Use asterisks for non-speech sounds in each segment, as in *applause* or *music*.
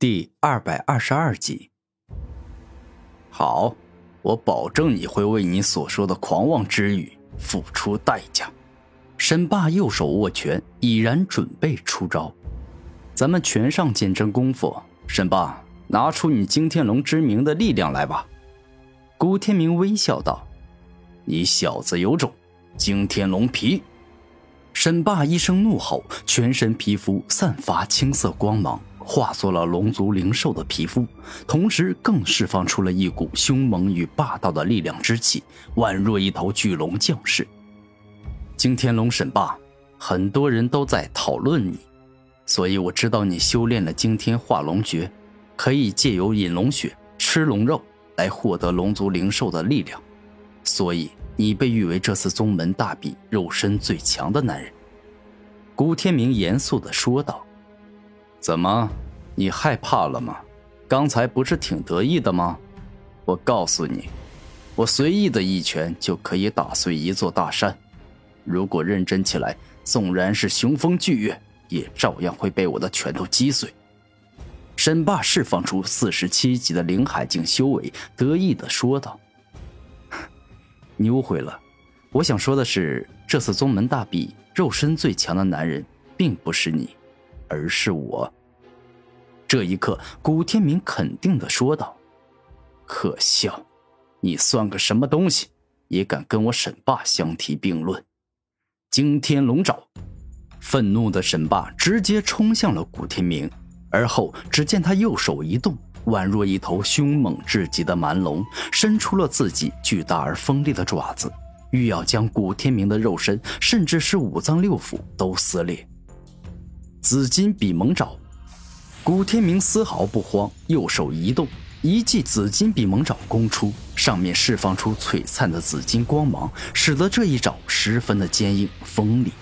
第二百二十二集。好，我保证你会为你所说的狂妄之语付出代价。沈霸右手握拳，已然准备出招。咱们拳上见真功夫，沈霸，拿出你惊天龙之名的力量来吧。古天明微笑道：“你小子有种，惊天龙皮！”沈霸一声怒吼，全身皮肤散发青色光芒。化作了龙族灵兽的皮肤，同时更释放出了一股凶猛与霸道的力量之气，宛若一头巨龙降世。惊天龙神霸，很多人都在讨论你，所以我知道你修炼了惊天化龙诀，可以借由饮龙血、吃龙肉来获得龙族灵兽的力量，所以你被誉为这次宗门大比肉身最强的男人。古天明严肃地说道。怎么，你害怕了吗？刚才不是挺得意的吗？我告诉你，我随意的一拳就可以打碎一座大山。如果认真起来，纵然是雄风巨岳，也照样会被我的拳头击碎。沈霸释放出四十七级的灵海境修为，得意的说道：“ *laughs* 你误会了，我想说的是，这次宗门大比，肉身最强的男人，并不是你。”而是我。这一刻，古天明肯定的说道：“可笑，你算个什么东西，也敢跟我沈霸相提并论？”惊天龙爪，愤怒的沈霸直接冲向了古天明，而后只见他右手一动，宛若一头凶猛至极的蛮龙，伸出了自己巨大而锋利的爪子，欲要将古天明的肉身，甚至是五脏六腑都撕裂。紫金比蒙爪，古天明丝毫不慌，右手一动，一记紫金比蒙爪攻出，上面释放出璀璨的紫金光芒，使得这一爪十分的坚硬锋利。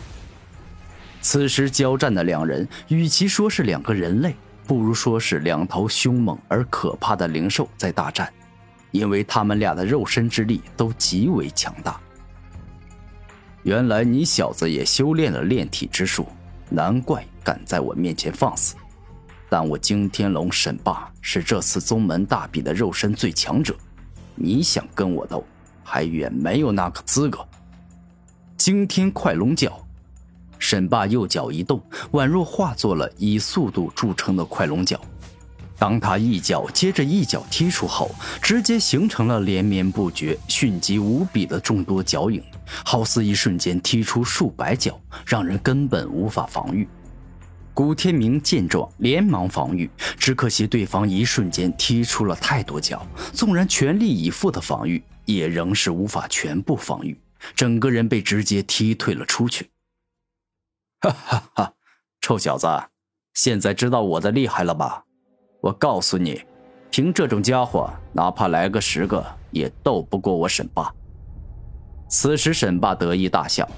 此时交战的两人，与其说是两个人类，不如说是两头凶猛而可怕的灵兽在大战，因为他们俩的肉身之力都极为强大。原来你小子也修炼了炼体之术。难怪敢在我面前放肆，但我惊天龙沈霸是这次宗门大比的肉身最强者，你想跟我斗，还远没有那个资格。惊天快龙脚，沈霸右脚一动，宛若化作了以速度著称的快龙脚。当他一脚接着一脚踢出后，直接形成了连绵不绝、迅疾无比的众多脚影，好似一瞬间踢出数百脚，让人根本无法防御。古天明见状，连忙防御，只可惜对方一瞬间踢出了太多脚，纵然全力以赴的防御，也仍是无法全部防御，整个人被直接踢退了出去。哈哈哈，臭小子，现在知道我的厉害了吧？我告诉你，凭这种家伙，哪怕来个十个，也斗不过我沈霸。此时，沈霸得意大笑：“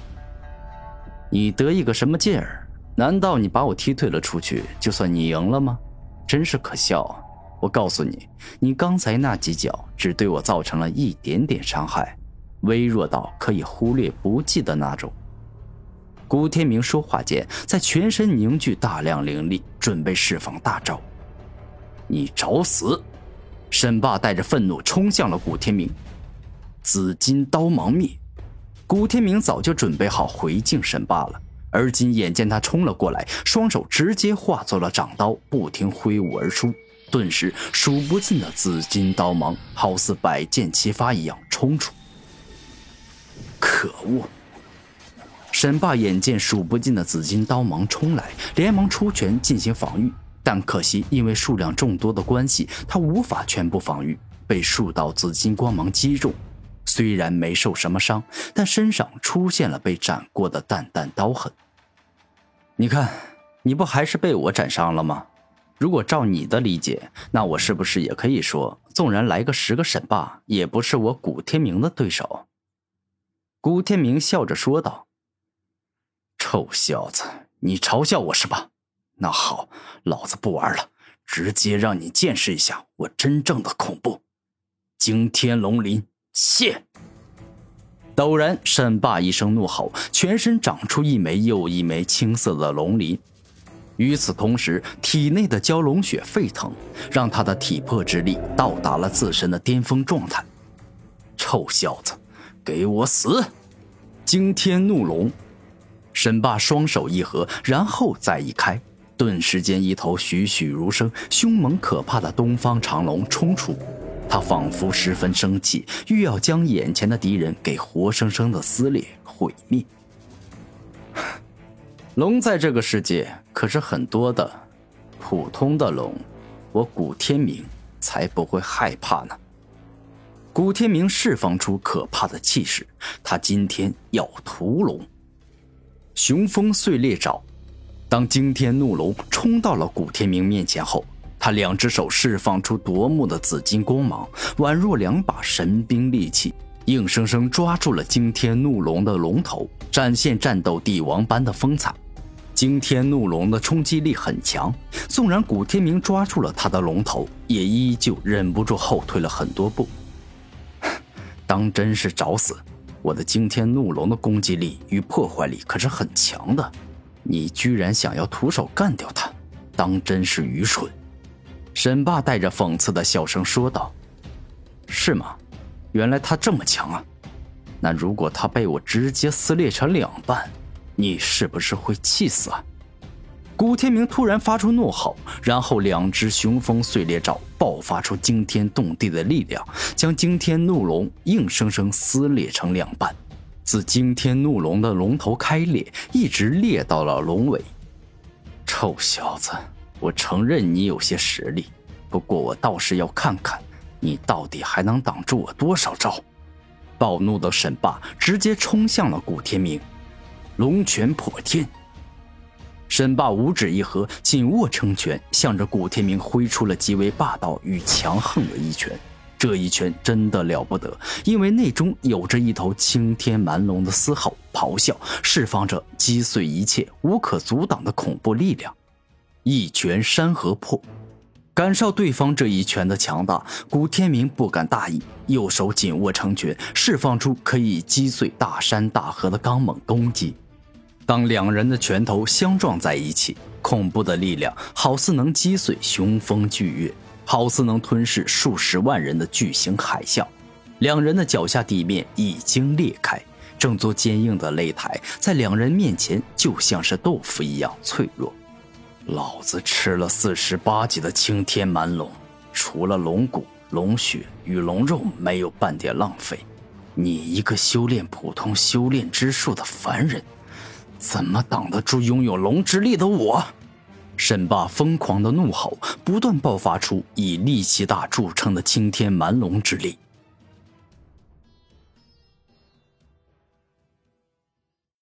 你得意个什么劲儿？难道你把我踢退了出去，就算你赢了吗？真是可笑！啊我告诉你，你刚才那几脚只对我造成了一点点伤害，微弱到可以忽略不计的那种。”古天明说话间，在全身凝聚大量灵力，准备释放大招。你找死！沈霸带着愤怒冲向了古天明，紫金刀芒灭。古天明早就准备好回敬沈霸了，而今眼见他冲了过来，双手直接化作了掌刀，不停挥舞而出，顿时数不尽的紫金刀芒好似百箭齐发一样冲出。可恶！沈霸眼见数不尽的紫金刀芒冲来，连忙出拳进行防御。但可惜，因为数量众多的关系，他无法全部防御，被数道紫金光芒击中。虽然没受什么伤，但身上出现了被斩过的淡淡刀痕。你看，你不还是被我斩伤了吗？如果照你的理解，那我是不是也可以说，纵然来个十个沈霸，也不是我古天明的对手？古天明笑着说道：“臭小子，你嘲笑我是吧？”那好，老子不玩了，直接让你见识一下我真正的恐怖！惊天龙鳞，谢！陡然，沈霸一声怒吼，全身长出一枚又一枚青色的龙鳞。与此同时，体内的蛟龙血沸腾，让他的体魄之力到达了自身的巅峰状态。臭小子，给我死！惊天怒龙，沈霸双手一合，然后再一开，顿时间一头栩栩如生、凶猛可怕的东方长龙冲出，他仿佛十分生气，欲要将眼前的敌人给活生生的撕裂毁灭。*laughs* 龙在这个世界可是很多的，普通的龙，我古天明才不会害怕呢。古天明释放出可怕的气势，他今天要屠龙。雄风碎裂爪，当惊天怒龙冲到了古天明面前后，他两只手释放出夺目的紫金光芒，宛若两把神兵利器。硬生生抓住了惊天怒龙的龙头，展现战斗帝王般的风采。惊天怒龙的冲击力很强，纵然古天明抓住了他的龙头，也依旧忍不住后退了很多步。*laughs* 当真是找死！我的惊天怒龙的攻击力与破坏力可是很强的，你居然想要徒手干掉他，当真是愚蠢！沈霸带着讽刺的笑声说道：“是吗？”原来他这么强啊！那如果他被我直接撕裂成两半，你是不是会气死啊？古天明突然发出怒吼，然后两只雄风碎裂爪爆发出惊天动地的力量，将惊天怒龙硬生生撕裂成两半。自惊天怒龙的龙头开裂，一直裂到了龙尾。臭小子，我承认你有些实力，不过我倒是要看看。你到底还能挡住我多少招？暴怒的沈霸直接冲向了古天明，龙拳破天。沈霸五指一合，紧握成拳，向着古天明挥出了极为霸道与强横的一拳。这一拳真的了不得，因为内中有着一头青天蛮龙的嘶吼、咆哮，释放着击碎一切、无可阻挡的恐怖力量。一拳山河破。感受对方这一拳的强大，古天明不敢大意，右手紧握成拳，释放出可以击碎大山大河的刚猛攻击。当两人的拳头相撞在一起，恐怖的力量好似能击碎雄风巨岳，好似能吞噬数十万人的巨型海啸。两人的脚下地面已经裂开，整座坚硬的擂台在两人面前就像是豆腐一样脆弱。老子吃了四十八级的青天蛮龙，除了龙骨、龙血与龙肉，没有半点浪费。你一个修炼普通修炼之术的凡人，怎么挡得住拥有龙之力的我？沈霸疯狂的怒吼，不断爆发出以力气大著称的青天蛮龙之力。